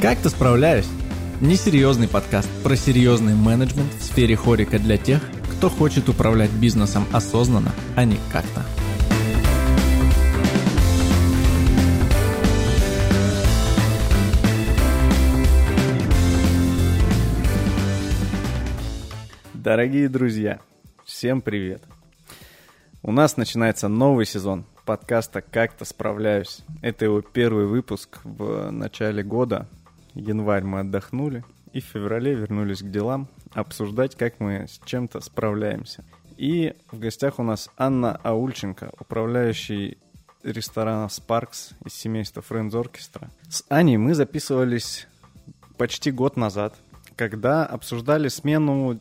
Как-то справляюсь. Несерьезный подкаст про серьезный менеджмент в сфере хорика для тех, кто хочет управлять бизнесом осознанно, а не как-то. Дорогие друзья, всем привет! У нас начинается новый сезон подкаста «Как-то справляюсь». Это его первый выпуск в начале года. Январь мы отдохнули и в феврале вернулись к делам обсуждать, как мы с чем-то справляемся. И в гостях у нас Анна Аульченко, управляющий ресторана Sparks из семейства Friends Orchestra. С Аней мы записывались почти год назад, когда обсуждали смену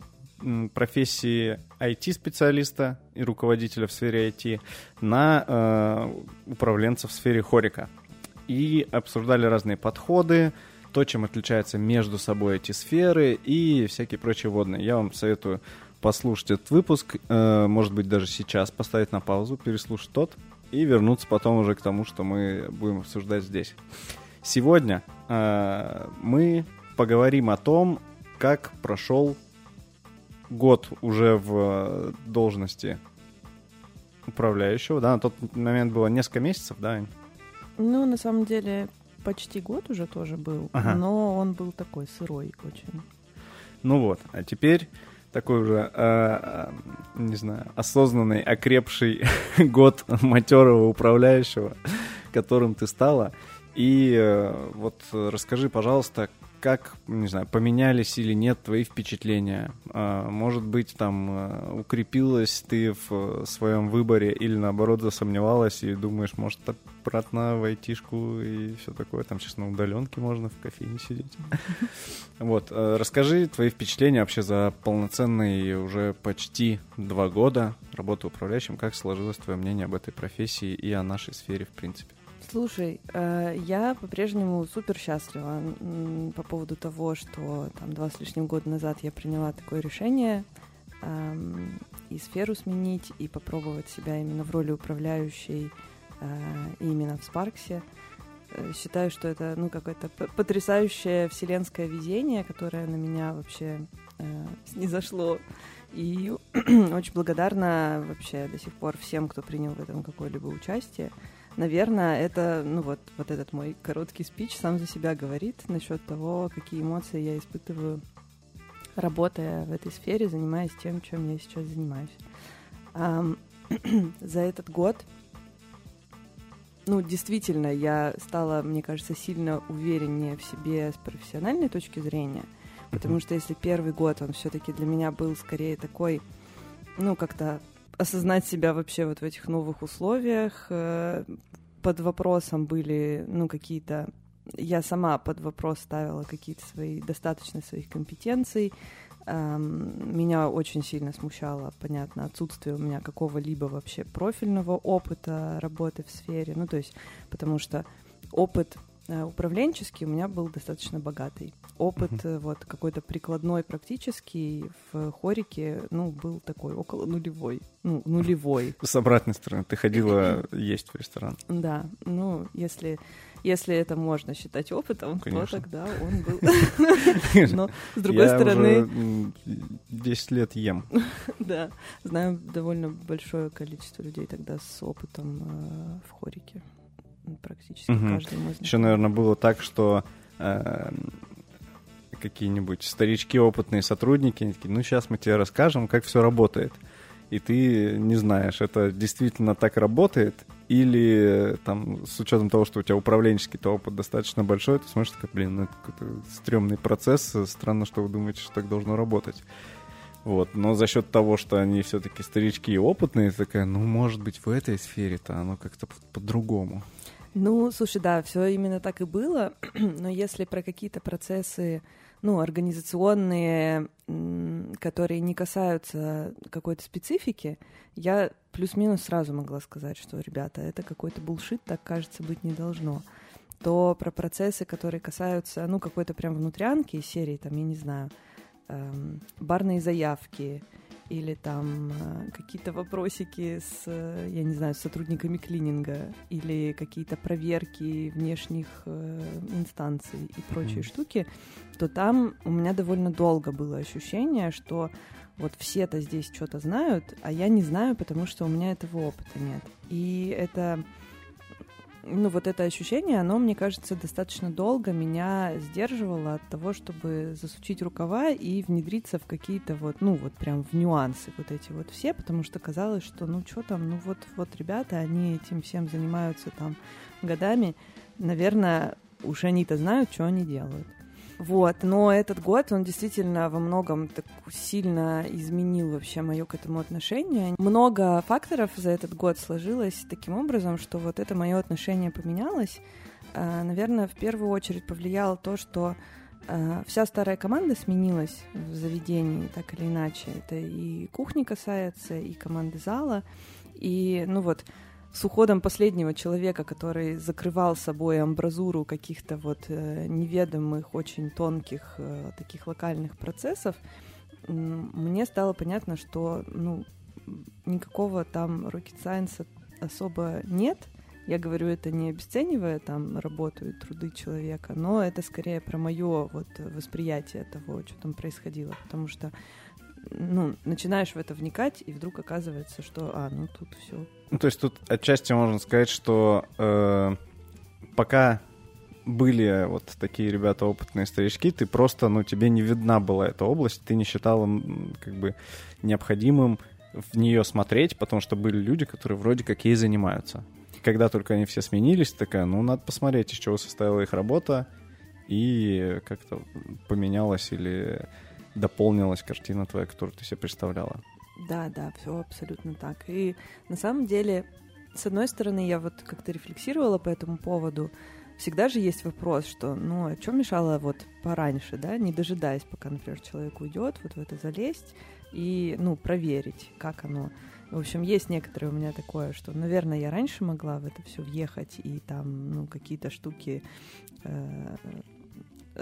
профессии IT-специалиста и руководителя в сфере IT на э, управленца в сфере хорика. И обсуждали разные подходы, то, чем отличаются между собой эти сферы и всякие прочие водные. Я вам советую послушать этот выпуск, э, может быть, даже сейчас поставить на паузу, переслушать тот и вернуться потом уже к тому, что мы будем обсуждать здесь. Сегодня э, мы поговорим о том, как прошел год уже в должности управляющего, да, на тот момент было несколько месяцев, да? Ну, на самом деле, почти год уже тоже был, ага. но он был такой сырой очень. Ну вот, а теперь такой уже, э, не знаю, осознанный, окрепший год матерого управляющего, которым ты стала. И э, вот расскажи, пожалуйста, как, не знаю, поменялись или нет твои впечатления? А, может быть, там а, укрепилась ты в своем выборе или наоборот засомневалась и думаешь, может, обратно в айтишку и все такое. Там сейчас на удаленке можно в кофейне сидеть. Вот, а, расскажи твои впечатления вообще за полноценные уже почти два года работы управляющим. Как сложилось твое мнение об этой профессии и о нашей сфере в принципе? Слушай, э, я по-прежнему супер счастлива по поводу того, что там два с лишним года назад я приняла такое решение эм, и сферу сменить, и попробовать себя именно в роли управляющей э, именно в Спарксе. Э, считаю, что это ну, какое-то потрясающее вселенское везение, которое на меня вообще э, снизошло. И очень благодарна вообще до сих пор всем, кто принял в этом какое-либо участие наверное, это, ну вот, вот этот мой короткий спич сам за себя говорит насчет того, какие эмоции я испытываю, работая в этой сфере, занимаясь тем, чем я сейчас занимаюсь. Um, за этот год, ну, действительно, я стала, мне кажется, сильно увереннее в себе с профессиональной точки зрения, потому что если первый год, он все-таки для меня был скорее такой, ну, как-то осознать себя вообще вот в этих новых условиях. Э, под вопросом были, ну, какие-то... Я сама под вопрос ставила какие-то свои, достаточно своих компетенций. Меня очень сильно смущало, понятно, отсутствие у меня какого-либо вообще профильного опыта работы в сфере. Ну, то есть, потому что опыт управленческий у меня был достаточно богатый. Опыт uh-huh. вот какой-то прикладной, практический в хорике, ну, был такой около нулевой. Ну, нулевой. С обратной стороны, ты ходила есть в ресторан. Да, ну, если, если это можно считать опытом, Конечно. то тогда он был. Но, с другой стороны... 10 лет ем. Да, знаю довольно большое количество людей тогда с опытом э, в хорике практически угу. каждый мой Еще, наверное, было так, что э, какие-нибудь старички, опытные сотрудники, они такие, ну, сейчас мы тебе расскажем, как все работает. И ты не знаешь, это действительно так работает, или там, с учетом того, что у тебя управленческий-то опыт достаточно большой, ты смотришь, такой, блин, ну, это какой-то стрёмный процесс, странно, что вы думаете, что так должно работать. Вот. Но за счет того, что они все-таки старички и опытные, такая, ну, может быть, в этой сфере-то оно как-то по-другому. Ну, слушай, да, все именно так и было. Но если про какие-то процессы, ну, организационные, которые не касаются какой-то специфики, я плюс-минус сразу могла сказать, что, ребята, это какой-то булшит, так кажется быть не должно. То про процессы, которые касаются, ну, какой-то прям внутрянки из серии, там, я не знаю, эм, барные заявки или там э, какие-то вопросики с, э, я не знаю, с сотрудниками клининга, или какие-то проверки внешних э, инстанций и прочие mm. штуки, то там у меня довольно долго было ощущение, что вот все-то здесь что-то знают, а я не знаю, потому что у меня этого опыта нет. И это ну, вот это ощущение, оно, мне кажется, достаточно долго меня сдерживало от того, чтобы засучить рукава и внедриться в какие-то вот, ну, вот прям в нюансы вот эти вот все, потому что казалось, что, ну, что там, ну, вот, вот ребята, они этим всем занимаются там годами, наверное, уж они-то знают, что они делают. Вот, но этот год, он действительно во многом так сильно изменил вообще мое к этому отношение. Много факторов за этот год сложилось таким образом, что вот это мое отношение поменялось. А, наверное, в первую очередь повлияло то, что а, вся старая команда сменилась в заведении, так или иначе. Это и кухни касается, и команды зала. И, ну вот, с уходом последнего человека, который закрывал собой амбразуру каких-то вот э, неведомых, очень тонких э, таких локальных процессов, мне стало понятно, что ну, никакого там rocket science особо нет. Я говорю это не обесценивая там работу и труды человека, но это скорее про мое вот восприятие того, что там происходило, потому что ну, начинаешь в это вникать, и вдруг оказывается, что, а, ну тут все. Ну, то есть тут отчасти можно сказать, что э, пока были вот такие ребята опытные старички, ты просто, ну, тебе не видна была эта область, ты не считала как бы необходимым в нее смотреть, потому что были люди, которые вроде как ей занимаются. И когда только они все сменились, такая, ну, надо посмотреть, из чего состояла их работа, и как-то поменялась или дополнилась картина твоя, которую ты себе представляла. Да, да, все абсолютно так. И на самом деле, с одной стороны, я вот как-то рефлексировала по этому поводу. Всегда же есть вопрос, что, ну, о чем мешало вот пораньше, да, не дожидаясь, пока, например, человек уйдет, вот в это залезть и, ну, проверить, как оно. В общем, есть некоторые у меня такое, что, наверное, я раньше могла в это все въехать и там, ну, какие-то штуки э,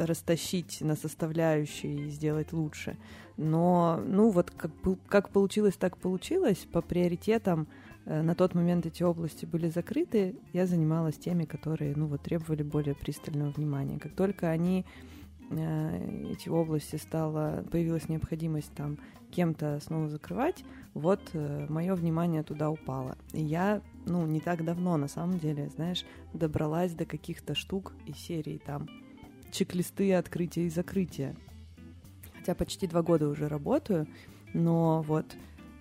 растащить на составляющие и сделать лучше. Но, ну, вот как, как получилось, так получилось. По приоритетам э, на тот момент эти области были закрыты. Я занималась теми, которые, ну, вот требовали более пристального внимания. Как только они э, эти области стала появилась необходимость там кем-то снова закрывать, вот э, мое внимание туда упало. И я, ну, не так давно, на самом деле, знаешь, добралась до каких-то штук из серии там чек-листы открытия и закрытия. Хотя почти два года уже работаю, но вот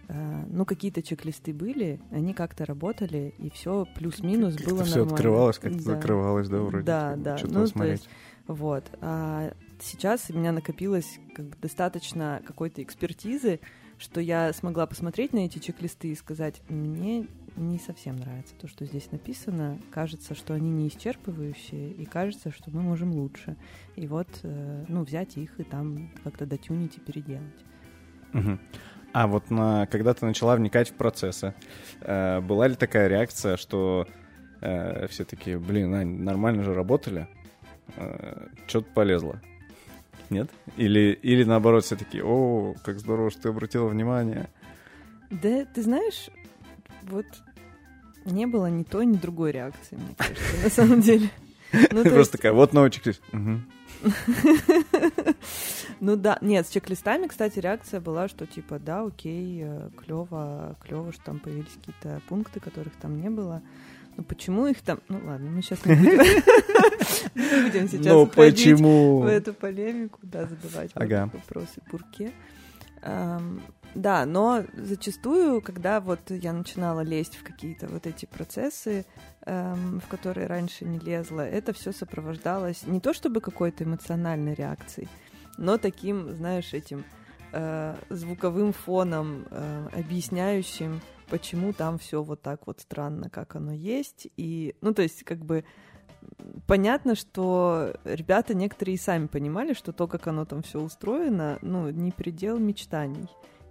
э, ну, какие-то чек-листы были, они как-то работали, и все плюс-минус было все нормально. открывалось, как-то да. закрывалось, да, вроде? Да, да. Ну, то есть, вот. А сейчас у меня накопилось как бы достаточно какой-то экспертизы, что я смогла посмотреть на эти чек-листы и сказать, мне не совсем нравится то, что здесь написано. Кажется, что они не исчерпывающие, и кажется, что мы можем лучше. И вот, э, ну, взять их и там как-то дотюнить и переделать. Угу. А вот на, когда ты начала вникать в процессы, э, была ли такая реакция, что э, все таки блин, Ань, нормально же работали, что-то полезло? Нет? Или, или наоборот, все таки о, как здорово, что ты обратила внимание. Да, ты знаешь, вот не было ни той, ни другой реакции, мне кажется, на самом деле. Ну, Просто такая, вот новый чек-лист. Ну да, нет, с чек-листами, кстати, реакция была, что типа, да, окей, э, клево, клево, что там появились какие-то пункты, которых там не было. Ну почему их там... Ну ладно, мы сейчас не будем, не будем сейчас Но почему? в эту полемику, да, задавать ага. вопросы Бурке. Да, но зачастую, когда вот я начинала лезть в какие-то вот эти процессы, эм, в которые раньше не лезла, это все сопровождалось не то чтобы какой-то эмоциональной реакцией, но таким, знаешь, этим э, звуковым фоном, э, объясняющим, почему там все вот так вот странно, как оно есть. И, ну, то есть, как бы понятно, что ребята некоторые и сами понимали, что то, как оно там все устроено, ну, не предел мечтаний.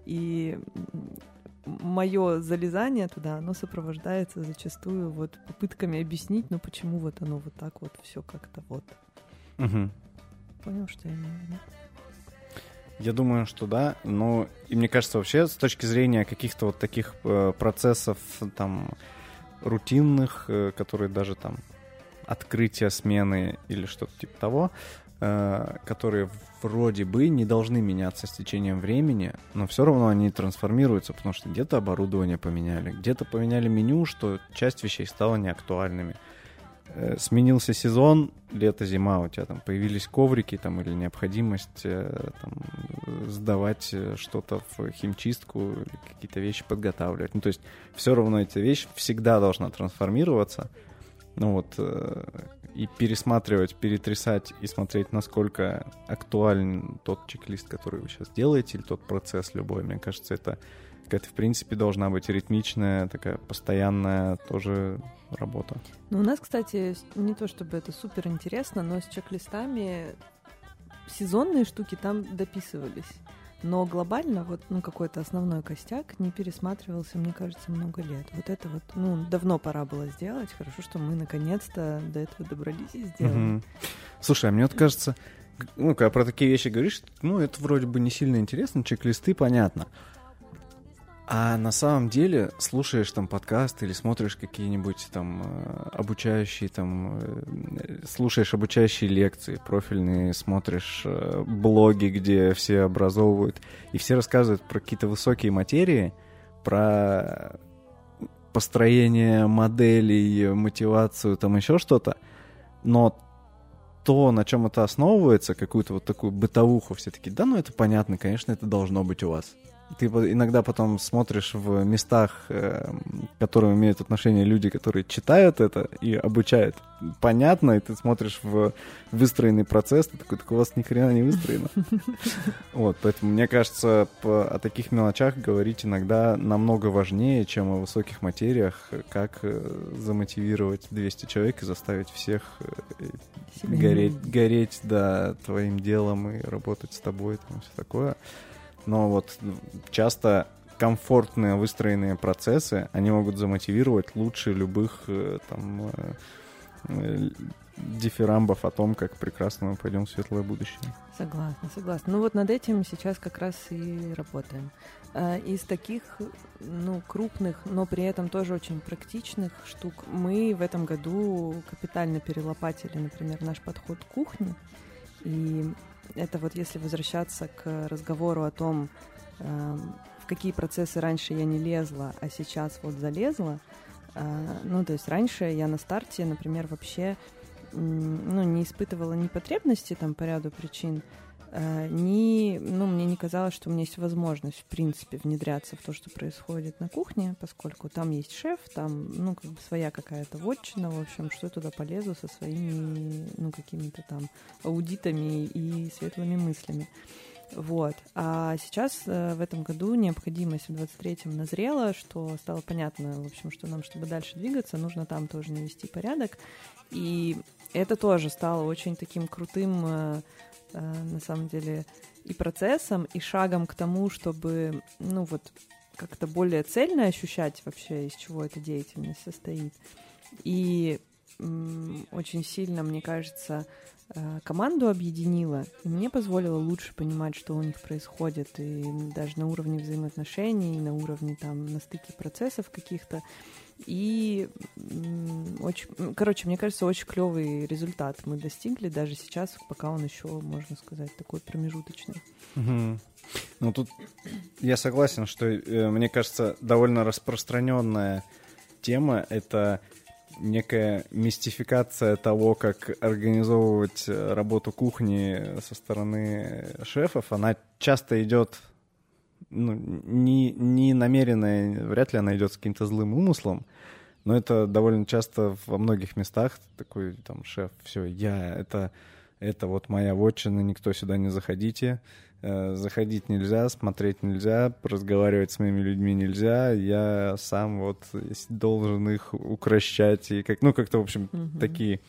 И мое залезание туда, оно сопровождается зачастую вот попытками объяснить, ну почему вот оно вот так вот все как-то вот. Угу. Понял, что я имею в виду? Я думаю, что да, но и мне кажется вообще с точки зрения каких-то вот таких э, процессов там рутинных, э, которые даже там открытие смены или что-то типа того, которые вроде бы не должны меняться с течением времени, но все равно они трансформируются, потому что где-то оборудование поменяли, где-то поменяли меню, что часть вещей стала неактуальными. Э, сменился сезон, лето, зима, у тебя там появились коврики там или необходимость э, там, сдавать э, что-то в химчистку какие-то вещи подготавливать. Ну, то есть все равно эта вещь всегда должна трансформироваться. Ну вот, и пересматривать, перетрясать и смотреть, насколько актуален тот чек-лист, который вы сейчас делаете, или тот процесс любой. Мне кажется, это какая-то, в принципе, должна быть ритмичная, такая постоянная тоже работа. Ну, у нас, кстати, не то чтобы это супер интересно, но с чек-листами сезонные штуки там дописывались. Но глобально вот ну, какой-то основной костяк не пересматривался, мне кажется, много лет. Вот это вот, ну, давно пора было сделать. Хорошо, что мы наконец-то до этого добрались и сделали. Угу. Слушай, а мне вот кажется, ну, когда про такие вещи говоришь, ну, это вроде бы не сильно интересно, чек-листы, понятно. А на самом деле слушаешь там подкаст или смотришь какие-нибудь там э, обучающие там, э, слушаешь обучающие лекции профильные, смотришь э, блоги, где все образовывают, и все рассказывают про какие-то высокие материи, про построение моделей, мотивацию, там еще что-то, но то, на чем это основывается, какую-то вот такую бытовуху, все таки да, ну это понятно, конечно, это должно быть у вас ты иногда потом смотришь в местах, э, к которым имеют отношение люди, которые читают это и обучают. Понятно, и ты смотришь в выстроенный процесс, ты такой, так у вас ни хрена не выстроено. Вот, поэтому мне кажется, о таких мелочах говорить иногда намного важнее, чем о высоких материях, как э, замотивировать 200 человек и заставить всех э, гореть, гореть, да, твоим делом и работать с тобой, там все такое но вот часто комфортные выстроенные процессы, они могут замотивировать лучше любых э, там э, э, дифирамбов о том, как прекрасно мы пойдем в светлое будущее. Согласна, согласна. Ну вот над этим сейчас как раз и работаем. Из таких, ну, крупных, но при этом тоже очень практичных штук мы в этом году капитально перелопатили, например, наш подход к кухне. И это вот если возвращаться к разговору о том, э, в какие процессы раньше я не лезла, а сейчас вот залезла. Э, ну, то есть раньше я на старте, например, вообще ну, не испытывала ни потребности там по ряду причин, ни, ну, мне не казалось, что у меня есть возможность, в принципе, внедряться в то, что происходит на кухне, поскольку там есть шеф, там, ну, как бы своя какая-то вотчина, в общем, что я туда полезу со своими, ну, какими-то там аудитами и светлыми мыслями. Вот. А сейчас э, в этом году необходимость в 23-м назрела, что стало понятно, в общем, что нам, чтобы дальше двигаться, нужно там тоже навести порядок. И это тоже стало очень таким крутым э, Э, на самом деле и процессом, и шагом к тому, чтобы, ну вот, как-то более цельно ощущать вообще, из чего эта деятельность состоит. И очень сильно, мне кажется, э, команду объединила, и мне позволило лучше понимать, что у них происходит, и даже на уровне взаимоотношений, и на уровне там на стыке процессов каких-то. И очень, короче, мне кажется, очень клевый результат мы достигли даже сейчас, пока он еще, можно сказать, такой промежуточный. Угу. Ну тут я согласен, что э, мне кажется довольно распространенная тема это некая мистификация того, как организовывать работу кухни со стороны шефов. Она часто идет ну, не, не намеренная, вряд ли она идет с каким-то злым умыслом, но это довольно часто во многих местах такой там шеф, все, я, это, это вот моя вотчина, никто сюда не заходите, э, заходить нельзя, смотреть нельзя, разговаривать с моими людьми нельзя, я сам вот должен их укращать и как, ну как-то в общем mm-hmm. такие,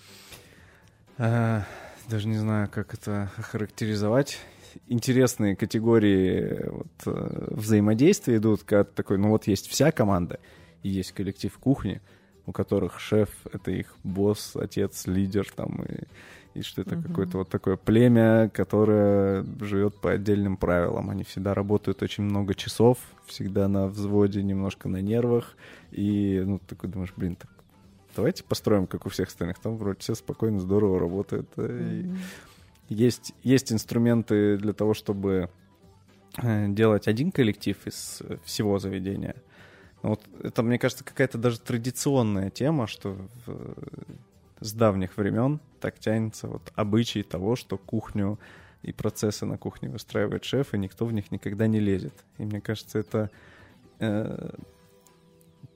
э, даже не знаю, как это характеризовать интересные категории вот, э, взаимодействия идут, когда такой, ну вот есть вся команда, и есть коллектив кухни, у которых шеф — это их босс, отец, лидер там, и, и что это mm-hmm. какое-то вот такое племя, которое живет по отдельным правилам. Они всегда работают очень много часов, всегда на взводе, немножко на нервах, и ну такой думаешь, блин, так давайте построим, как у всех остальных. Там вроде все спокойно, здорово работают. Mm-hmm. Есть, есть инструменты для того, чтобы э, делать один коллектив из всего заведения. Вот это, мне кажется, какая-то даже традиционная тема, что в, с давних времен так тянется вот обычай того, что кухню и процессы на кухне выстраивает шеф, и никто в них никогда не лезет. И мне кажется, это э,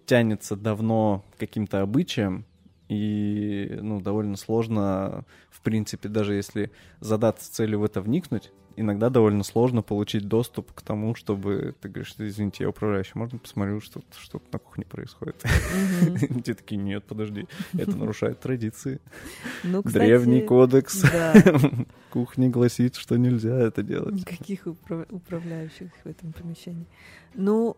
тянется давно каким-то обычаем, и ну, довольно сложно, в принципе, даже если задаться целью в это вникнуть, иногда довольно сложно получить доступ к тому, чтобы ты говоришь, извините, я управляющий, можно посмотрю, что что на кухне происходит? Те такие, нет, подожди, это нарушает традиции. Ну, Древний кодекс кухни гласит, что нельзя это делать. Никаких управляющих в этом помещении. Ну,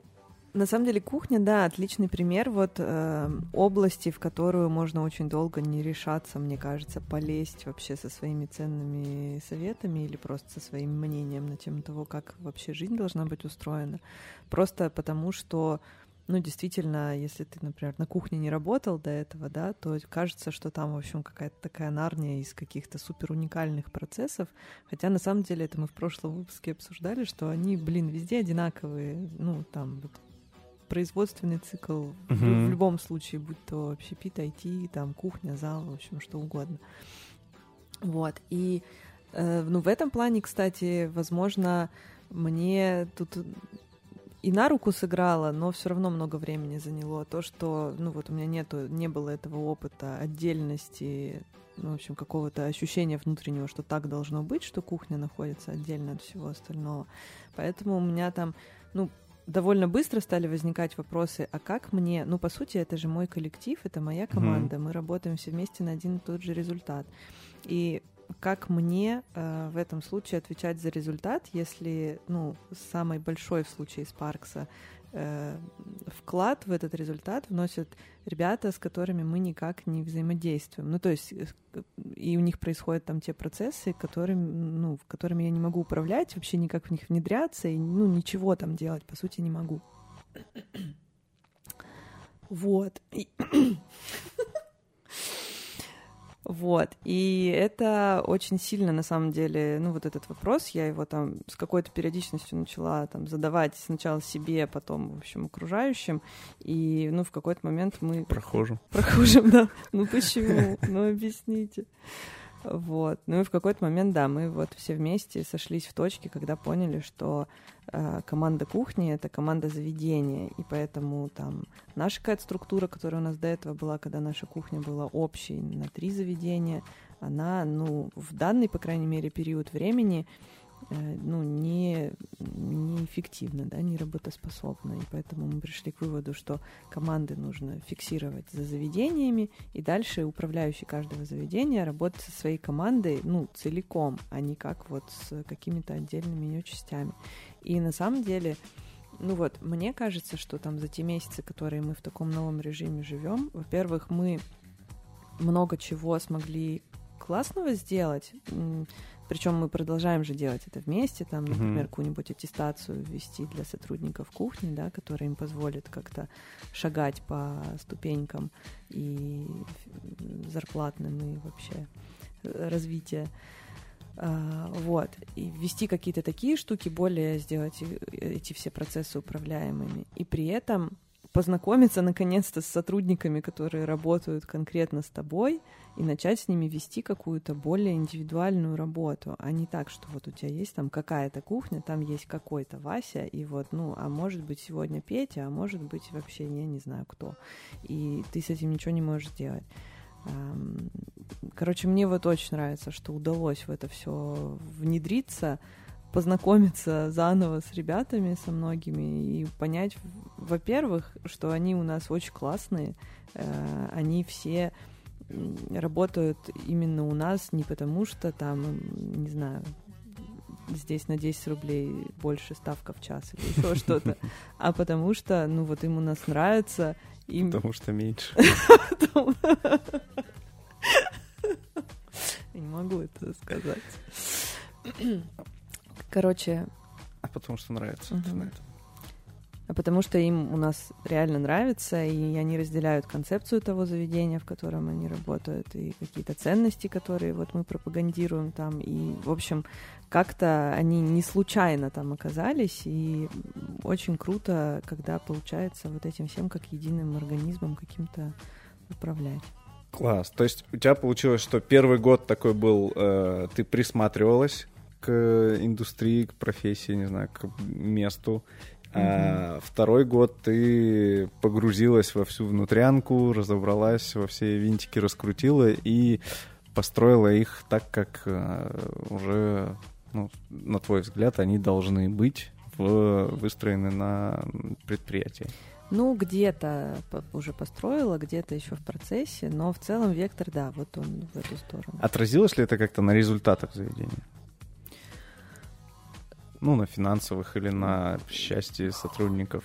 на самом деле кухня, да, отличный пример вот э, области, в которую можно очень долго не решаться, мне кажется, полезть вообще со своими ценными советами или просто со своим мнением на тему того, как вообще жизнь должна быть устроена. Просто потому что ну, действительно, если ты, например, на кухне не работал до этого, да, то кажется, что там, в общем, какая-то такая нарния из каких-то супер уникальных процессов. Хотя, на самом деле, это мы в прошлом выпуске обсуждали, что они, блин, везде одинаковые. Ну, там, вот производственный цикл угу. в, в любом случае, будь то общепит, IT, там кухня, зал, в общем, что угодно. Вот. И э, ну, в этом плане, кстати, возможно, мне тут и на руку сыграло, но все равно много времени заняло. То, что, ну вот у меня нету, не было этого опыта отдельности, ну, в общем, какого-то ощущения внутреннего, что так должно быть, что кухня находится отдельно от всего остального. Поэтому у меня там, ну, довольно быстро стали возникать вопросы, а как мне, ну, по сути, это же мой коллектив, это моя команда, mm-hmm. мы работаем все вместе на один и тот же результат. И как мне э, в этом случае отвечать за результат, если, ну, самый большой в случае Спаркса вклад в этот результат вносят ребята, с которыми мы никак не взаимодействуем. Ну, то есть, э, и у них происходят там те процессы, которыми, ну, которыми я не могу управлять, вообще никак в них внедряться, и, ну, ничего там делать, по сути, не могу. Вот. Вот, и это очень сильно, на самом деле, ну, вот этот вопрос, я его там с какой-то периодичностью начала там задавать сначала себе, потом, в общем, окружающим, и, ну, в какой-то момент мы... Прохожим. Прохожим, да. Ну, почему? Ну, объясните. Вот. Ну и в какой-то момент, да, мы вот все вместе сошлись в точке, когда поняли, что э, команда кухни — это команда заведения, и поэтому там наша какая-то структура, которая у нас до этого была, когда наша кухня была общей на три заведения, она, ну, в данный, по крайней мере, период времени ну, не, неэффективно, да, не работоспособно. И поэтому мы пришли к выводу, что команды нужно фиксировать за заведениями, и дальше управляющий каждого заведения работать со своей командой, ну, целиком, а не как вот с какими-то отдельными ее частями. И на самом деле, ну вот, мне кажется, что там за те месяцы, которые мы в таком новом режиме живем, во-первых, мы много чего смогли классного сделать. Причем мы продолжаем же делать это вместе, там, например, mm-hmm. какую-нибудь аттестацию ввести для сотрудников кухни, да, которая им позволит как-то шагать по ступенькам и зарплатным и вообще э, развития. Uh, вот. И ввести какие-то такие штуки, более сделать эти все процессы управляемыми. И при этом познакомиться наконец-то с сотрудниками, которые работают конкретно с тобой, и начать с ними вести какую-то более индивидуальную работу, а не так, что вот у тебя есть там какая-то кухня, там есть какой-то Вася, и вот, ну, а может быть сегодня Петя, а может быть вообще я не знаю кто, и ты с этим ничего не можешь сделать. Короче, мне вот очень нравится, что удалось в это все внедриться, познакомиться заново с ребятами, со многими, и понять, во-первых, что они у нас очень классные, э, они все работают именно у нас не потому, что там, не знаю, здесь на 10 рублей больше ставка в час или еще что-то, а потому что, ну вот им у нас нравится. Им... Потому что меньше. Не могу это сказать. Короче... А потому что нравится. Угу. А потому что им у нас реально нравится, и они разделяют концепцию того заведения, в котором они работают, и какие-то ценности, которые вот мы пропагандируем там. И, в общем, как-то они не случайно там оказались, и очень круто, когда получается вот этим всем как единым организмом каким-то управлять. Класс. То есть у тебя получилось, что первый год такой был, э, ты присматривалась к индустрии, к профессии, не знаю, к месту. А второй год ты погрузилась во всю внутрянку, разобралась во все винтики, раскрутила и построила их так, как э, уже, ну, на твой взгляд, они должны быть в, выстроены на предприятии. Ну, где-то уже построила, где-то еще в процессе, но в целом вектор, да, вот он в эту сторону. Отразилось ли это как-то на результатах заведения? Ну, на финансовых или на счастье сотрудников?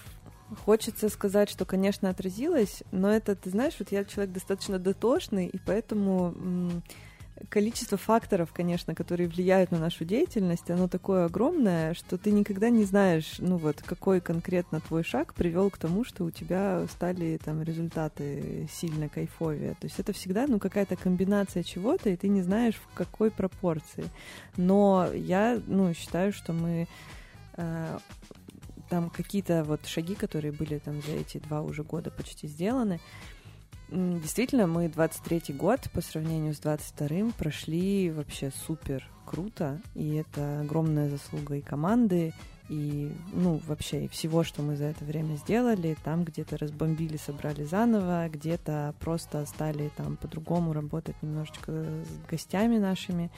Хочется сказать, что, конечно, отразилось, но это, ты знаешь, вот я человек достаточно дотошный, и поэтому количество факторов, конечно, которые влияют на нашу деятельность, оно такое огромное, что ты никогда не знаешь, ну вот, какой конкретно твой шаг привел к тому, что у тебя стали там результаты сильно кайфовее. То есть это всегда, ну, какая-то комбинация чего-то, и ты не знаешь, в какой пропорции. Но я, ну, считаю, что мы э, там какие-то вот шаги, которые были там за эти два уже года почти сделаны, Действительно, мы 23-й год по сравнению с 22-м прошли вообще супер круто, и это огромная заслуга и команды, и, ну, вообще, и всего, что мы за это время сделали, там где-то разбомбили, собрали заново, где-то просто стали там по-другому работать немножечко с гостями нашими.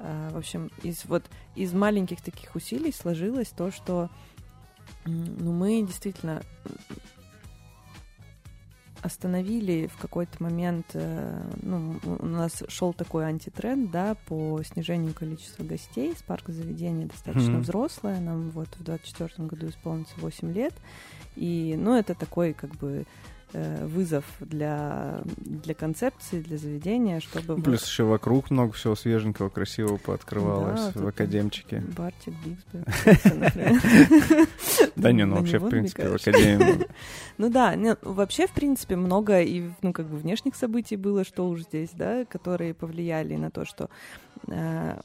А, в общем, из вот из маленьких таких усилий сложилось то, что ну, мы действительно остановили в какой-то момент, э, ну, у нас шел такой антитренд, да, по снижению количества гостей. Спарк заведения достаточно mm-hmm. взрослое, нам вот в 24 году исполнится 8 лет. И, ну, это такой, как бы, вызов для, для концепции, для заведения, чтобы... Плюс вот... еще вокруг много всего свеженького, красивого пооткрывалось да, в академчике. Бартик, Бигсби, Да не, ну вообще, в принципе, в академии. Ну да, вообще, в принципе, много и, ну, как бы внешних событий было, что уж здесь, да, которые повлияли на то, что э,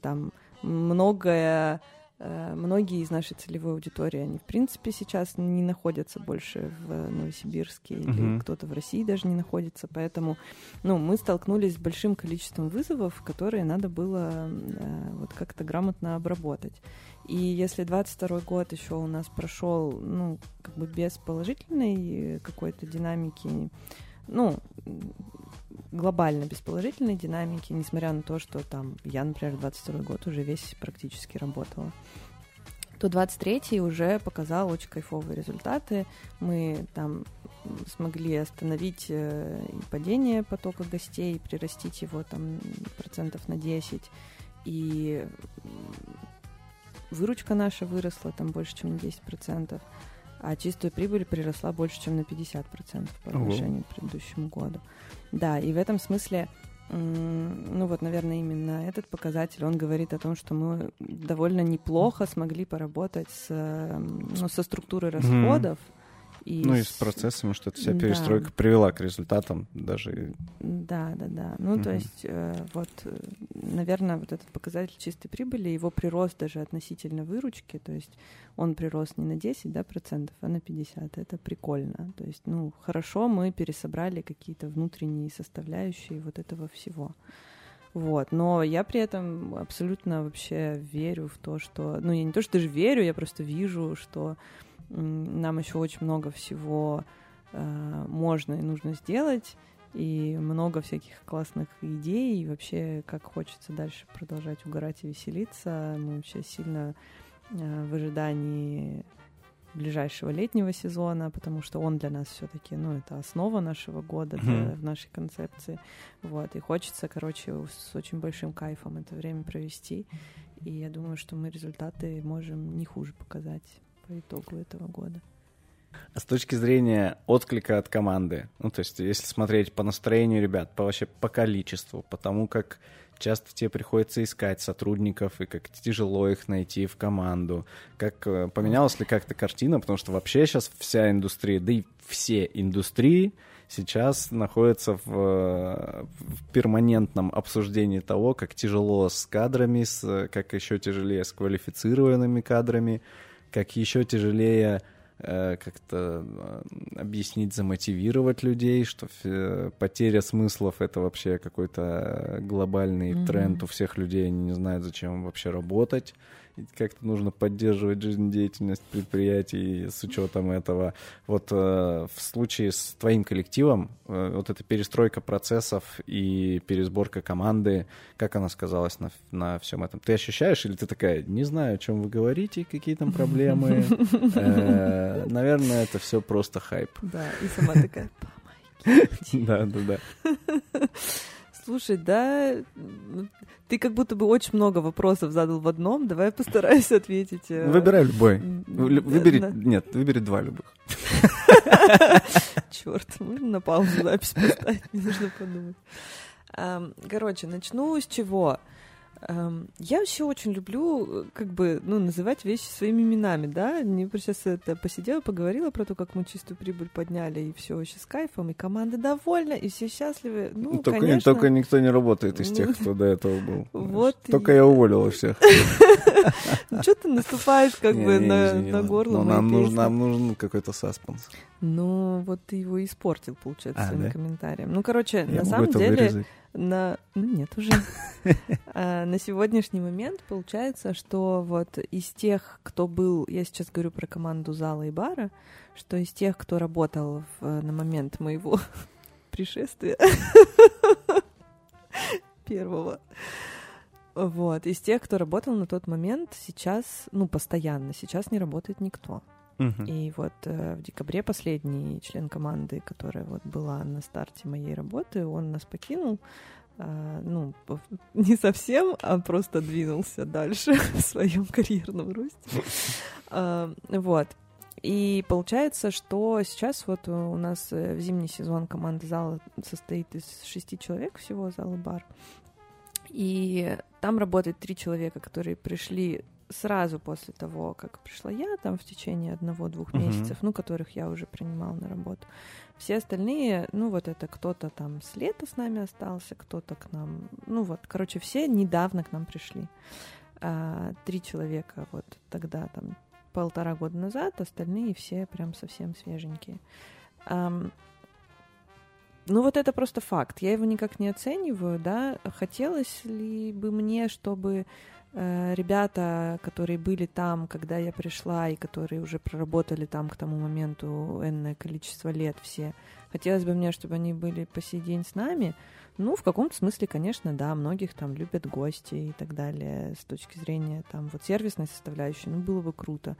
там многое Э, многие из нашей целевой аудитории, они, в принципе, сейчас не находятся больше в Новосибирске, или uh-huh. кто-то в России даже не находится, поэтому, ну, мы столкнулись с большим количеством вызовов, которые надо было э, вот как-то грамотно обработать. И если 22 год еще у нас прошел, ну, как бы без положительной какой-то динамики, ну, глобально без положительной динамики, несмотря на то, что там я, например, 22 год уже весь практически работала то 23-й уже показал очень кайфовые результаты. Мы там смогли остановить э, падение потока гостей, прирастить его там процентов на 10. И выручка наша выросла там больше, чем на 10 процентов а чистая прибыль приросла больше, чем на 50% по отношению к предыдущему году. Да, и в этом смысле, ну вот, наверное, именно этот показатель, он говорит о том, что мы довольно неплохо смогли поработать с, ну, со структурой расходов, mm-hmm и ну и с процессами, что эта вся перестройка да. привела к результатам даже. Да, да, да. Ну, угу. то есть, э, вот, э, наверное, вот этот показатель чистой прибыли, его прирост даже относительно выручки, то есть он прирос не на 10, да, процентов, а на 50. Это прикольно. То есть, ну, хорошо мы пересобрали какие-то внутренние составляющие вот этого всего. Вот, но я при этом абсолютно вообще верю в то, что... Ну, я не то, что даже верю, я просто вижу, что нам еще очень много всего э, можно и нужно сделать, и много всяких классных идей, и вообще как хочется дальше продолжать угорать и веселиться. Мы вообще сильно э, в ожидании ближайшего летнего сезона, потому что он для нас все-таки, ну, это основа нашего года для, в нашей концепции. Вот, и хочется, короче, с очень большим кайфом это время провести. И я думаю, что мы результаты можем не хуже показать по итогу этого года. А с точки зрения отклика от команды, ну, то есть, если смотреть по настроению ребят, по вообще по количеству, по тому, как часто тебе приходится искать сотрудников, и как тяжело их найти в команду. Как э, поменялась ли как-то картина, потому что вообще сейчас вся индустрия, да и все индустрии сейчас находятся в, в перманентном обсуждении того, как тяжело с кадрами, с, как еще тяжелее с квалифицированными кадрами, как еще тяжелее Э, как-то э, объяснить, замотивировать людей, что потеря смыслов это вообще какой-то глобальный mm-hmm. тренд у всех людей, они не знают, зачем вообще работать как-то нужно поддерживать жизнедеятельность предприятий с учетом этого. Вот э, в случае с твоим коллективом, э, вот эта перестройка процессов и пересборка команды, как она сказалась на, на всем этом? Ты ощущаешь или ты такая, не знаю, о чем вы говорите, какие там проблемы? Э, наверное, это все просто хайп. Да, и сама такая, помогите. Да, да, да. Слушай, да, ты как будто бы очень много вопросов задал в одном. Давай я постараюсь ответить. Э, Выбирай любой. Выбери, нет, выбери два любых. Черт, можно на паузу запись поставить? Мне нужно подумать. Короче, начну с чего? Эм, я вообще очень люблю, как бы, ну, называть вещи своими именами, да. Не сейчас это посидела, поговорила про то, как мы чистую прибыль подняли, и все вообще с кайфом, и команда довольна, и все счастливы. Ну, только, конечно... только никто не работает из тех, кто до этого был. Вот. Только я уволила всех. Ну, что ты наступаешь как бы на горло? Нам нужен какой-то саспенс. Ну, вот ты его испортил, получается, а, своим комментарием. Ну, короче, на самом деле... На... Ну, нет уже. а, на сегодняшний момент получается, что вот из тех, кто был... Я сейчас говорю про команду зала и бара, что из тех, кто работал в, на момент моего пришествия первого, вот, из тех, кто работал на тот момент, сейчас, ну, постоянно, сейчас не работает никто. И вот э, в декабре последний член команды, которая вот была на старте моей работы, он нас покинул. Э, ну, не совсем, а просто двинулся дальше в своем карьерном росте. Э, вот. И получается, что сейчас вот у нас э, в зимний сезон команда зала состоит из шести человек всего, зала бар. И там работает три человека, которые пришли сразу после того, как пришла я, там в течение одного-двух uh-huh. месяцев, ну, которых я уже принимала на работу. Все остальные, ну, вот это кто-то там с лета с нами остался, кто-то к нам, ну, вот, короче, все недавно к нам пришли. А, три человека вот тогда, там, полтора года назад, остальные все прям совсем свеженькие. А, ну, вот это просто факт. Я его никак не оцениваю, да. Хотелось ли бы мне, чтобы ребята, которые были там, когда я пришла, и которые уже проработали там к тому моменту энное количество лет все, хотелось бы мне, чтобы они были по сей день с нами. Ну, в каком-то смысле, конечно, да, многих там любят гости и так далее с точки зрения там вот сервисной составляющей, ну, было бы круто.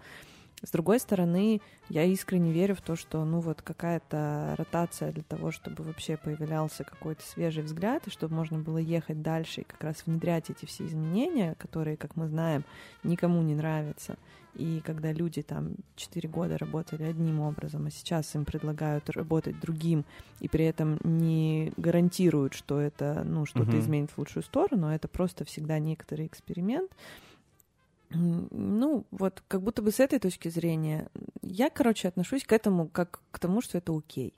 С другой стороны, я искренне верю в то, что, ну, вот какая-то ротация для того, чтобы вообще появлялся какой-то свежий взгляд, и чтобы можно было ехать дальше и как раз внедрять эти все изменения, которые, как мы знаем, никому не нравятся. И когда люди там 4 года работали одним образом, а сейчас им предлагают работать другим, и при этом не гарантируют, что это, ну, что-то uh-huh. изменит в лучшую сторону, а это просто всегда некоторый эксперимент, ну, вот как будто бы с этой точки зрения я, короче, отношусь к этому как к тому, что это окей.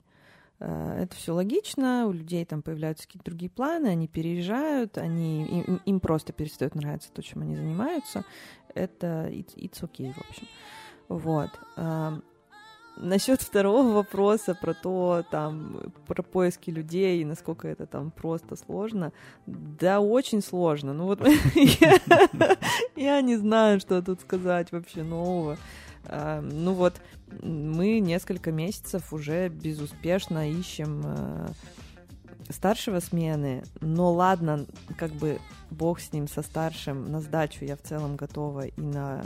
Э, это все логично, у людей там появляются какие-то другие планы, они переезжают, они, им, им просто перестает нравиться то, чем они занимаются. Это it's, it's okay, в общем. Вот. Насчет второго вопроса про то, там, про поиски людей, насколько это там просто сложно. Да, очень сложно. Ну вот я не знаю, что тут сказать вообще нового. А, ну вот, мы несколько месяцев уже безуспешно ищем э, старшего смены, но ладно, как бы бог с ним, со старшим, на сдачу я в целом готова и на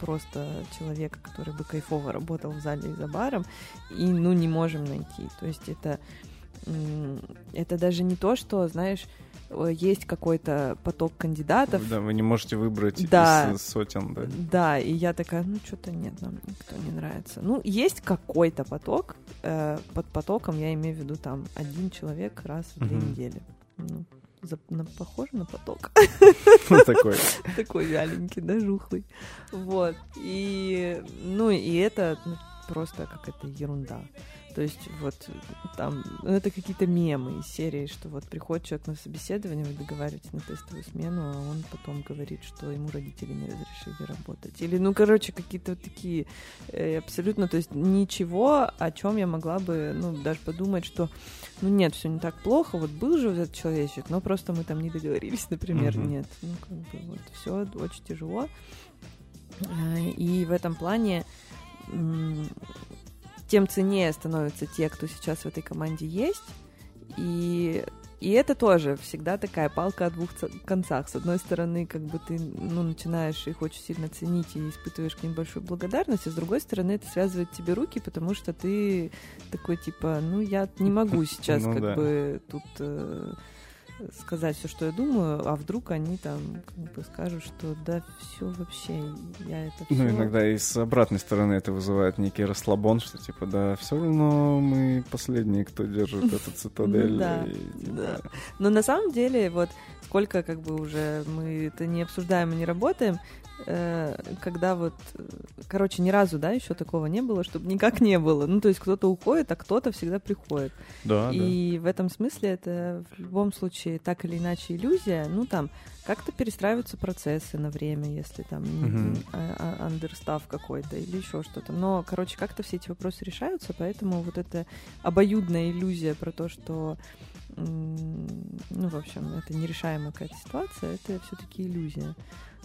просто человека, который бы кайфово работал в зале и за баром, и, ну, не можем найти. То есть это, это даже не то, что, знаешь, есть какой-то поток кандидатов. Да, вы не можете выбрать да, из сотен, да? Да, и я такая, ну что-то нет, нам никто не нравится. Ну, есть какой-то поток, э, под потоком я имею в виду там один человек раз в две uh-huh. недели. Ну, на, похоже на поток. Такой. Такой вяленький, да, жухлый. Вот. И, ну, и это ну, просто какая-то ерунда. То есть вот там, ну, это какие-то мемы из серии, что вот приходит человек на собеседование, вы договариваетесь на тестовую смену, а он потом говорит, что ему родители не разрешили работать. Или, ну, короче, какие-то вот такие э, абсолютно, то есть ничего, о чем я могла бы, ну, даже подумать, что, ну, нет, все не так плохо, вот был же вот этот человечек, но просто мы там не договорились, например, mm-hmm. нет. Ну, как бы вот все очень тяжело. Э, и в этом плане тем ценнее становятся те, кто сейчас в этой команде есть. И, и это тоже всегда такая палка о двух концах. С одной стороны, как бы ты ну, начинаешь их очень сильно ценить и испытываешь к ним большую благодарность, а с другой стороны, это связывает тебе руки, потому что ты такой типа, ну я не могу сейчас ну, как да. бы тут э, сказать все, что я думаю, а вдруг они там как бы скажут, что да, все вообще, я это все... Ну, иногда и с обратной стороны это вызывает некий расслабон, что типа, да, все равно мы последние, кто держит этот цитадель. Да, типа да. Но на самом деле, вот сколько как бы уже мы это не обсуждаем и не работаем, когда вот, короче, ни разу, да, еще такого не было, чтобы никак не было. Ну, то есть кто-то уходит, а кто-то всегда приходит. Да, И да. в этом смысле это в любом случае так или иначе иллюзия. Ну, там, как-то перестраиваются процессы на время, если там угу. андерстав какой-то или еще что-то. Но, короче, как-то все эти вопросы решаются, поэтому вот эта обоюдная иллюзия про то, что ну, в общем, это нерешаемая какая-то ситуация, это все-таки иллюзия.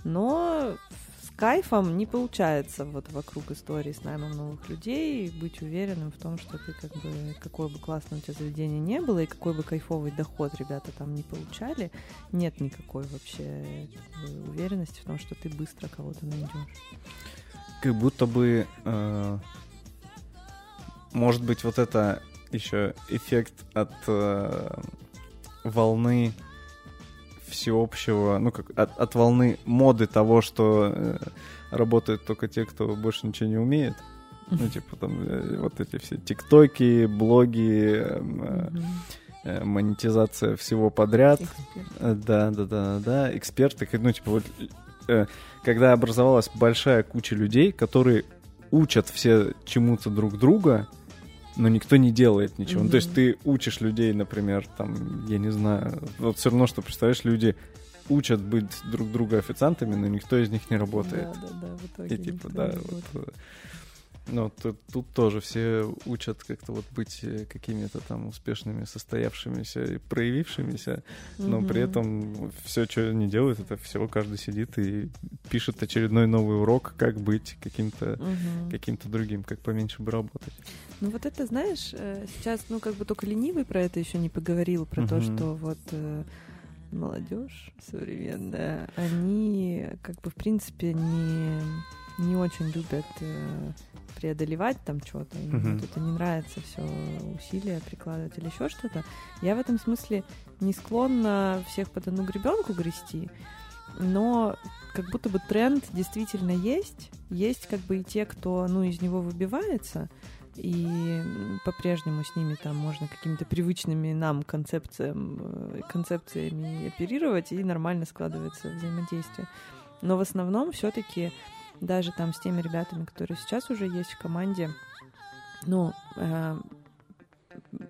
Но с кайфом не получается вот вокруг истории с наймом новых людей быть уверенным в том, что ты как бы, какое бы классное у тебя заведение не было и какой бы кайфовый доход ребята там не получали, нет никакой вообще уверенности в том, что ты быстро кого-то найдешь. Как будто бы, э, может быть, вот это еще эффект от э, волны всеобщего, ну как от, от волны моды того, что э, работают только те, кто больше ничего не умеет. Ну, типа там э, вот эти все тиктоки, блоги, э, э, монетизация всего подряд. Эксперты. Да, да, да, да, эксперты. Ну, типа вот э, когда образовалась большая куча людей, которые учат все чему-то друг друга, но никто не делает ничего. Mm-hmm. Ну, то есть ты учишь людей, например, там, я не знаю, вот все равно, что, представляешь, люди учат быть друг друга официантами, но никто из них не работает. Да, да, да, в итоге И типа, да, вот, э, ну, тут, тут тоже все учат как-то вот быть э, какими-то там успешными, состоявшимися и проявившимися, но при этом все, что они делают, это все каждый сидит и пишет очередной новый урок, как быть каким-то mm-hmm. каким-то другим, как поменьше бы работать. Ну вот это, знаешь, э, сейчас, ну как бы только ленивый про это еще не поговорил, про mm-hmm. то, что вот э, молодежь современная, они как бы в принципе не не очень любят преодолевать там что-то, им uh-huh. это не нравится все усилия прикладывать или еще что-то. Я в этом смысле не склонна всех под одну гребенку грести, но как будто бы тренд действительно есть. Есть как бы и те, кто, ну, из него выбивается, и по-прежнему с ними там можно какими-то привычными нам концепциям, э, концепциями оперировать, и нормально складывается взаимодействие. Но в основном все-таки даже там с теми ребятами, которые сейчас уже есть в команде, ну, э,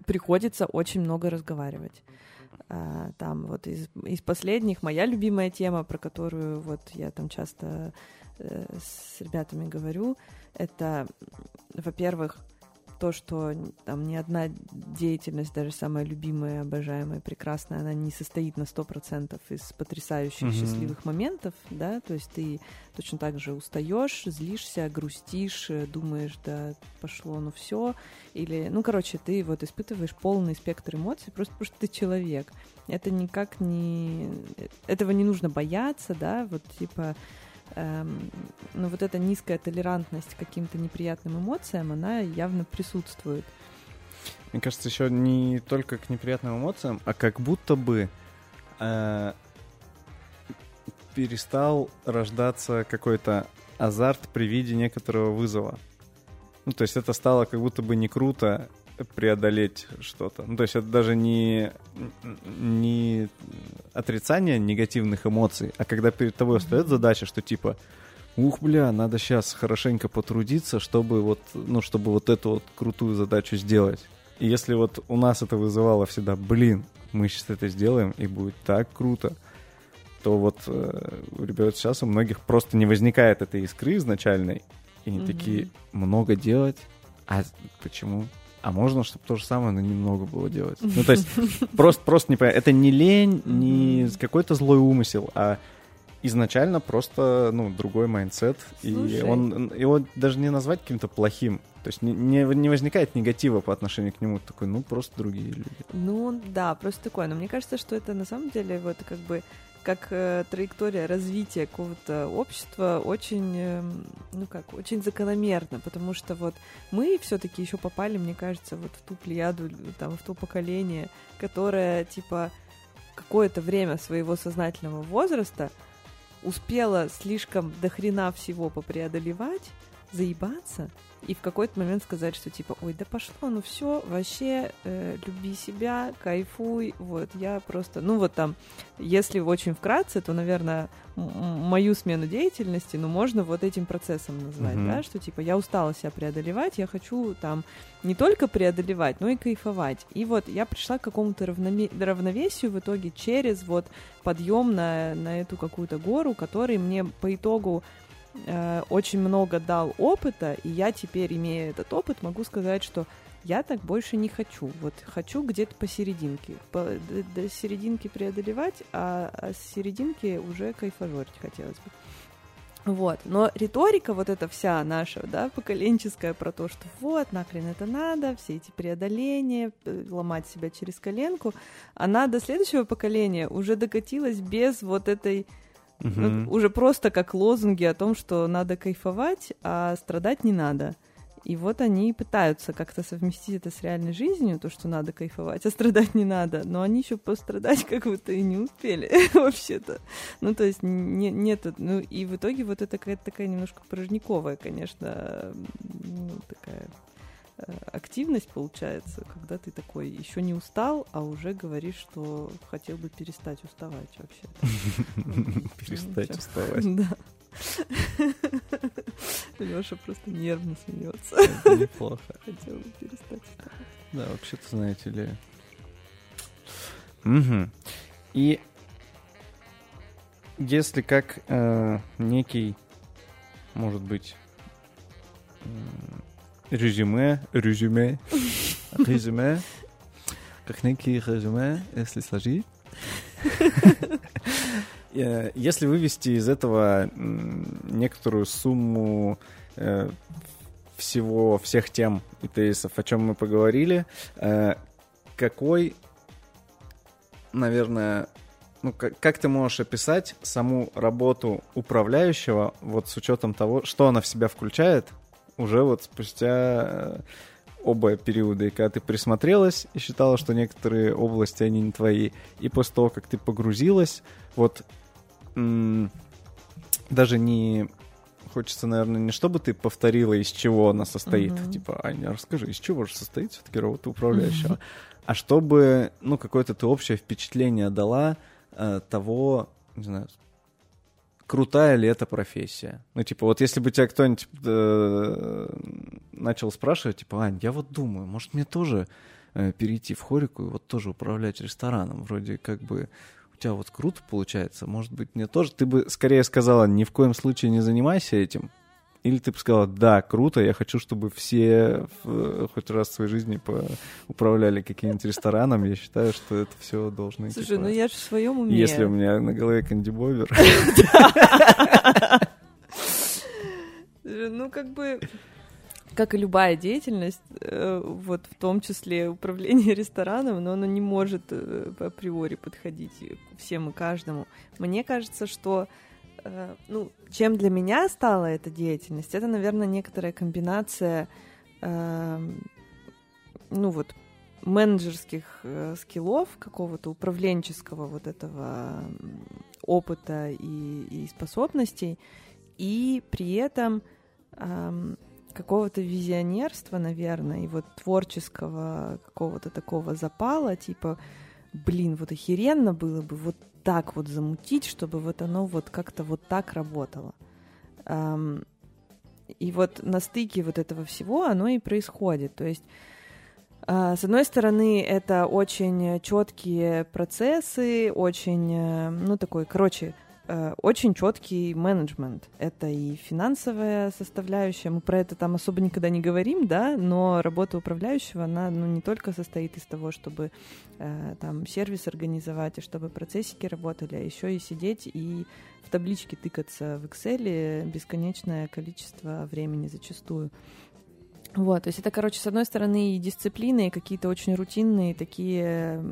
приходится очень много разговаривать. Э, там вот из, из последних моя любимая тема, про которую вот я там часто э, с ребятами говорю, это, во-первых, то, что там ни одна деятельность, даже самая любимая, обожаемая, прекрасная, она не состоит на сто процентов из потрясающих mm-hmm. счастливых моментов, да, то есть ты точно так же устаешь, злишься, грустишь, думаешь, да, пошло, ну все, или, ну, короче, ты вот испытываешь полный спектр эмоций просто потому, что ты человек. Это никак не... Этого не нужно бояться, да, вот типа эм, ну, вот эта низкая толерантность к каким-то неприятным эмоциям, она явно присутствует. Мне кажется, еще не только к неприятным эмоциям, а как будто бы э, перестал рождаться какой-то азарт при виде некоторого вызова. Ну, то есть это стало как будто бы не круто преодолеть что-то. Ну, то есть это даже не, не отрицания негативных эмоций, а когда перед тобой стоит задача, что типа, ух, бля, надо сейчас хорошенько потрудиться, чтобы вот, ну, чтобы вот эту вот крутую задачу сделать. И если вот у нас это вызывало всегда, блин, мы сейчас это сделаем, и будет так круто, то вот э, ребят сейчас у многих просто не возникает этой искры изначальной, и они mm-hmm. такие, много делать, а почему? А можно, чтобы то же самое, но немного было делать. Ну, то есть просто, просто не понятно. Это не лень, не какой-то злой умысел, а изначально просто, ну, другой mindset. И он, его даже не назвать каким-то плохим. То есть не, не, не возникает негатива по отношению к нему. Такой, ну, просто другие люди. Ну, да, просто такое. Но мне кажется, что это на самом деле вот как бы как э, траектория развития какого-то общества очень, э, ну как, очень закономерно, потому что вот мы все-таки еще попали, мне кажется, вот в ту плеяду, там, в то поколение, которое, типа, какое-то время своего сознательного возраста успела слишком дохрена всего попреодолевать, заебаться, и в какой-то момент сказать, что типа, ой, да пошло, ну все, вообще, э, люби себя, кайфуй, вот, я просто, ну вот там, если очень вкратце, то, наверное, мою смену деятельности, ну, можно вот этим процессом назвать, mm-hmm. да, что типа я устала себя преодолевать, я хочу там не только преодолевать, но и кайфовать. И вот я пришла к какому-то равноме- равновесию в итоге через вот подъем на, на эту какую-то гору, который мне по итогу э, очень много дал опыта, и я теперь, имея этот опыт, могу сказать, что я так больше не хочу. Вот хочу где-то посерединке. По, до, до серединки преодолевать, а, а с серединки уже кайфажорить хотелось бы. Вот. Но риторика вот эта вся наша, да, поколенческая про то, что вот, нахрен это надо, все эти преодоления, э, ломать себя через коленку, она до следующего поколения уже докатилась без вот этой Угу. уже просто как лозунги о том, что надо кайфовать, а страдать не надо. И вот они пытаются как-то совместить это с реальной жизнью, то, что надо кайфовать, а страдать не надо. Но они еще пострадать как будто и не успели вообще-то. Ну, то есть не, нет... Ну, и в итоге вот это какая-то такая немножко порожниковая, конечно, ну, такая активность получается, когда ты такой еще не устал, а уже говоришь, что хотел бы перестать уставать вообще. Перестать уставать. Да. Леша просто нервно смеется. неплохо. Хотел бы перестать уставать. Да, вообще-то, знаете ли. Угу. И если как э, некий, может быть, резюме, резюме, резюме, как некий резюме, если сложить. Э, если вывести из этого некоторую сумму э, всего, всех тем и тезисов, о чем мы поговорили, э, какой, наверное, ну, как, как ты можешь описать саму работу управляющего, вот с учетом того, что она в себя включает, уже вот спустя э, оба периода, и когда ты присмотрелась и считала, что некоторые области, они не твои, и после того, как ты погрузилась, вот даже не хочется, наверное, не чтобы ты повторила, из чего она состоит, mm-hmm. типа, Аня, расскажи, из чего же состоит все-таки работа управляющего, mm-hmm. а чтобы, ну, какое-то ты общее впечатление дала э, того, не знаю, крутая ли эта профессия. Ну, типа, вот если бы тебя кто-нибудь э, начал спрашивать, типа, Ань, я вот думаю, может мне тоже э, перейти в хорику и вот тоже управлять рестораном, вроде как бы у тебя вот круто получается, может быть, мне тоже, ты бы скорее сказала, ни в коем случае не занимайся этим, или ты бы сказала, да, круто, я хочу, чтобы все в, хоть раз в своей жизни по, управляли каким-нибудь рестораном. Я считаю, что это все должно идти. Слушай, ну я же в своем уме. Если у меня на голове кандибовер. Ну, как бы как и любая деятельность, э, вот в том числе управление рестораном, но оно не может э, априори подходить всем и каждому. Мне кажется, что Э, ну, чем для меня стала эта деятельность, это, наверное, некоторая комбинация, э, ну вот, менеджерских э, скиллов, какого-то управленческого вот этого опыта и, и способностей, и при этом э, какого-то визионерства, наверное, и вот творческого какого-то такого запала, типа, блин, вот охеренно было бы вот так вот замутить, чтобы вот оно вот как-то вот так работало. И вот на стыке вот этого всего оно и происходит. То есть а, с одной стороны, это очень четкие процессы, очень, э, ну, такой, короче, очень четкий менеджмент. Это и финансовая составляющая. Мы про это там особо никогда не говорим, да, но работа управляющего, она ну, не только состоит из того, чтобы э, там сервис организовать, и чтобы процессики работали, а еще и сидеть и в табличке тыкаться в Excel бесконечное количество времени зачастую. Вот, то есть это, короче, с одной стороны и дисциплины, и какие-то очень рутинные, такие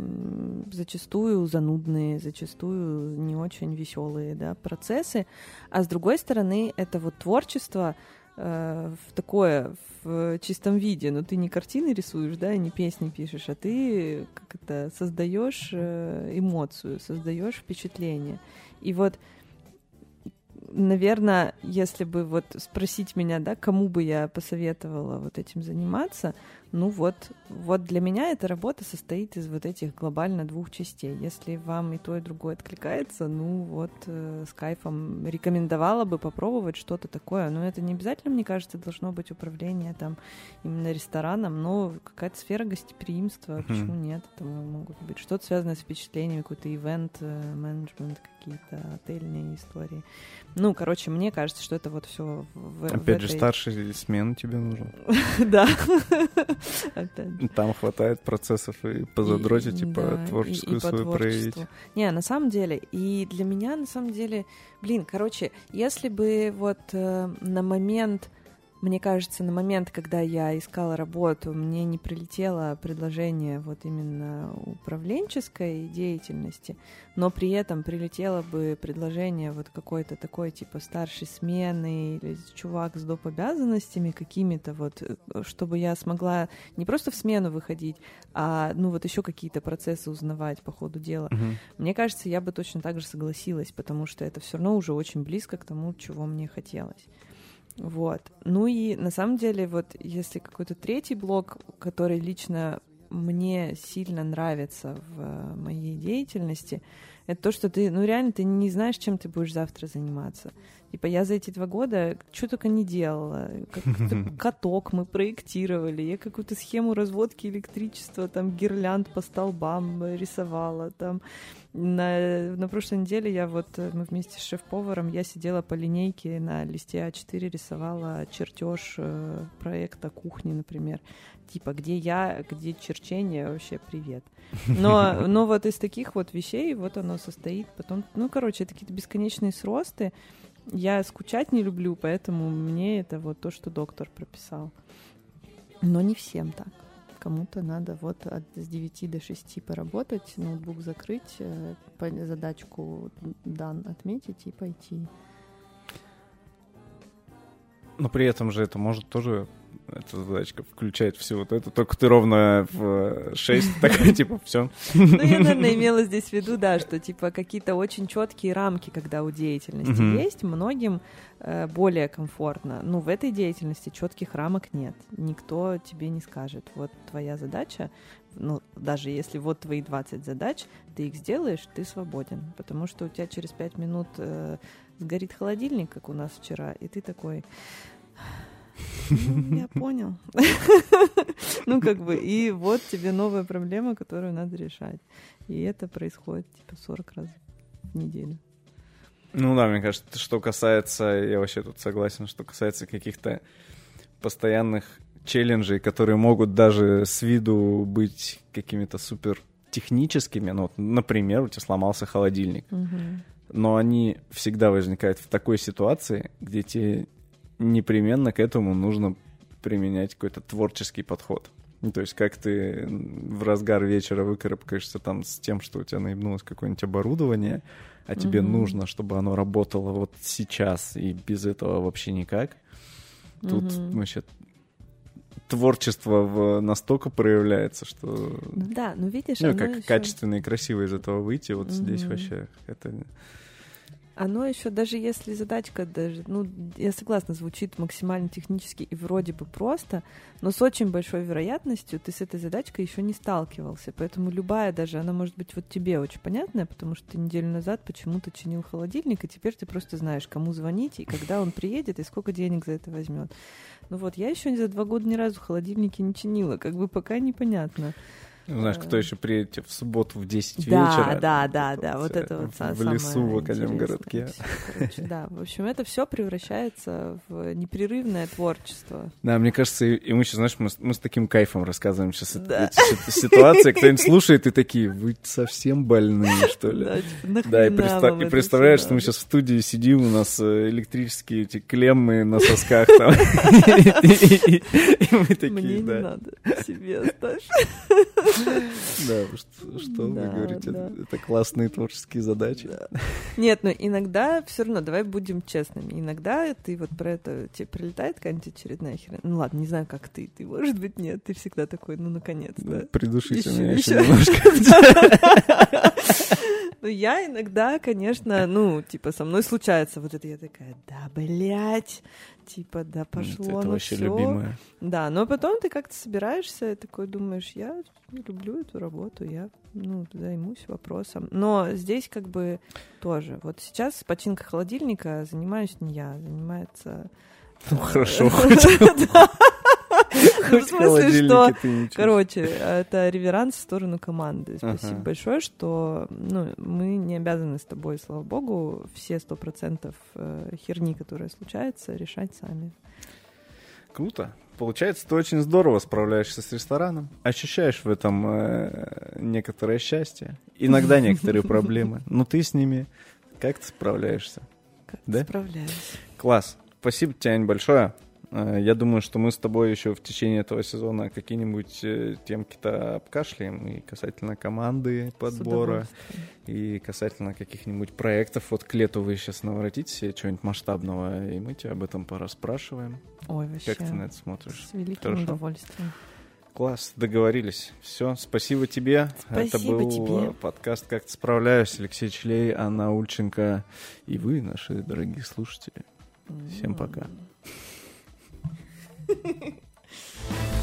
зачастую занудные, зачастую не очень веселые, да, процессы, а с другой стороны это вот творчество э, в такое, в чистом виде, но ты не картины рисуешь, да, не песни пишешь, а ты как это создаешь э, эмоцию, создаешь впечатление. И вот наверное, если бы вот спросить меня, да, кому бы я посоветовала вот этим заниматься, ну вот, вот для меня эта работа состоит из вот этих глобально двух частей. Если вам и то, и другое откликается, ну вот э, с кайфом рекомендовала бы попробовать что-то такое. Но это не обязательно, мне кажется, должно быть управление там именно рестораном, но какая-то сфера гостеприимства, mm-hmm. почему нет? Это могут быть что-то связанное с впечатлениями, какой-то ивент, э, менеджмент, какие-то отельные истории. Ну, короче, мне кажется, что это вот все в, Опять в же, этой... старший смен тебе нужен. Да. Там хватает процессов и позадротить, типа творческую свою проявить. Не, на самом деле, и для меня, на самом деле, блин, короче, если бы вот э, на момент мне кажется, на момент, когда я искала работу, мне не прилетело предложение вот именно управленческой деятельности, но при этом прилетело бы предложение вот какой-то такой типа старшей смены или чувак с доп. обязанностями какими-то вот, э, чтобы я смогла не просто в смену выходить, а ну вот еще какие-то процессы узнавать по ходу дела. Uh-huh. Мне кажется, я бы точно так же согласилась, потому что это все равно уже очень близко к тому, чего мне хотелось. Вот. Ну и на самом деле, вот если какой-то третий блок, который лично мне сильно нравится в моей деятельности, это то, что ты, ну реально, ты не знаешь, чем ты будешь завтра заниматься. Типа я за эти два года что только не делала. Как-то каток мы проектировали, я какую-то схему разводки электричества, там гирлянд по столбам рисовала, там на, на прошлой неделе я вот, э, мы вместе с шеф-поваром, я сидела по линейке на листе А4, рисовала чертеж э, проекта кухни, например. Типа, где я, где черчение, вообще привет. Но, но вот из таких вот вещей вот оно состоит. Потом, ну, короче, это какие-то бесконечные сросты. Я скучать не люблю, поэтому мне это вот то, что доктор прописал. Но не всем так. Кому-то надо вот от, с 9 до 6 поработать, ноутбук закрыть, э, задачку дан отметить и пойти. Но при этом же это может тоже эта задачка включает все вот это, только ты ровно в 6, такая, типа, все. Ну, я, наверное, имела здесь в виду, да, что, типа, какие-то очень четкие рамки, когда у деятельности есть, многим э, более комфортно. Ну, в этой деятельности четких рамок нет. Никто тебе не скажет, вот твоя задача, ну, даже если вот твои 20 задач, ты их сделаешь, ты свободен, потому что у тебя через 5 минут э, сгорит холодильник, как у нас вчера, и ты такой, ну, я понял. Ну, как бы, и вот тебе новая проблема, которую надо решать. И это происходит, типа, 40 раз в неделю. Ну да, мне кажется, что касается, я вообще тут согласен, что касается каких-то постоянных челленджей, которые могут даже с виду быть какими-то супер техническими, ну, вот, например, у тебя сломался холодильник, угу. но они всегда возникают в такой ситуации, где тебе непременно к этому нужно применять какой-то творческий подход. Ну, то есть как ты в разгар вечера выкарабкаешься там с тем, что у тебя наебнулось какое-нибудь оборудование, а тебе mm-hmm. нужно, чтобы оно работало вот сейчас, и без этого вообще никак. Тут mm-hmm. вообще творчество в, настолько проявляется, что... Да, ну видишь, ну, как еще... качественно и красиво из этого выйти, вот mm-hmm. здесь вообще это Оно еще, даже если задачка даже, ну, я согласна, звучит максимально технически и вроде бы просто, но с очень большой вероятностью ты с этой задачкой еще не сталкивался. Поэтому любая даже, она может быть вот тебе очень понятная, потому что ты неделю назад почему-то чинил холодильник, и теперь ты просто знаешь, кому звонить, и когда он приедет, и сколько денег за это возьмет. Ну вот, я еще за два года ни разу холодильники не чинила, как бы пока непонятно. Знаешь, кто еще приедет в субботу в 10 да, вечера? Да, да, да, вот это вот В лесу в Академгородке. Короче, да, в общем, это все превращается в непрерывное творчество. Да, мне кажется, и мы сейчас, знаешь, мы, мы с таким кайфом рассказываем сейчас да. эти ситуации, кто-нибудь слушает и такие, вы совсем больные, что ли? Да, типа, да и, представ, и представляешь, что мы сейчас в студии сидим, у нас э, электрические эти клеммы на сосках там. И мы такие, Мне не надо, себе оставь. Да, что вы говорите, это классные творческие задачи. Нет, но иногда все равно, давай будем честными, иногда ты вот про это, тебе прилетает какая-нибудь очередная херня. Ну ладно, не знаю, как ты, ты, может быть, нет, ты всегда такой, ну, наконец-то. Придушите меня еще немножко. Ну, я иногда, конечно, ну, типа, со мной случается вот это, я такая, да, блядь, типа, да, пошло, это ну вообще всё. любимое. Да, но потом ты как-то собираешься и такой думаешь, я люблю эту работу, я, ну, займусь вопросом. Но здесь как бы тоже, вот сейчас починка холодильника занимаюсь не я, занимается... Ну, э, хорошо, Ну, в смысле, что, короче, это реверанс в сторону команды. Спасибо большое, что ну, мы не обязаны с тобой, слава богу, все сто процентов э, херни, которая случается, решать сами. Круто. Получается, ты очень здорово справляешься с рестораном. Ощущаешь в этом э, некоторое счастье. Иногда некоторые проблемы. Но ты с ними как-то справляешься. Как Да? справляюсь. Класс. Спасибо тебе, Ань, большое. Э, Я думаю, что мы с тобой еще в течение этого сезона какие-нибудь э, темки-то обкашляем и касательно команды подбора, и касательно каких-нибудь проектов. Вот к лету вы сейчас наворотите себе чего-нибудь масштабного, и мы тебя об этом пораспрашиваем. Ой, вообще. Как ты на это смотришь? С великим Хорошо. удовольствием. Класс, договорились. Все, спасибо тебе. Это Спасибо был тебе. подкаст «Как ты справляюсь». Алексей Члей, Анна Ульченко и вы, наши дорогие слушатели. Всем пока. Yeah.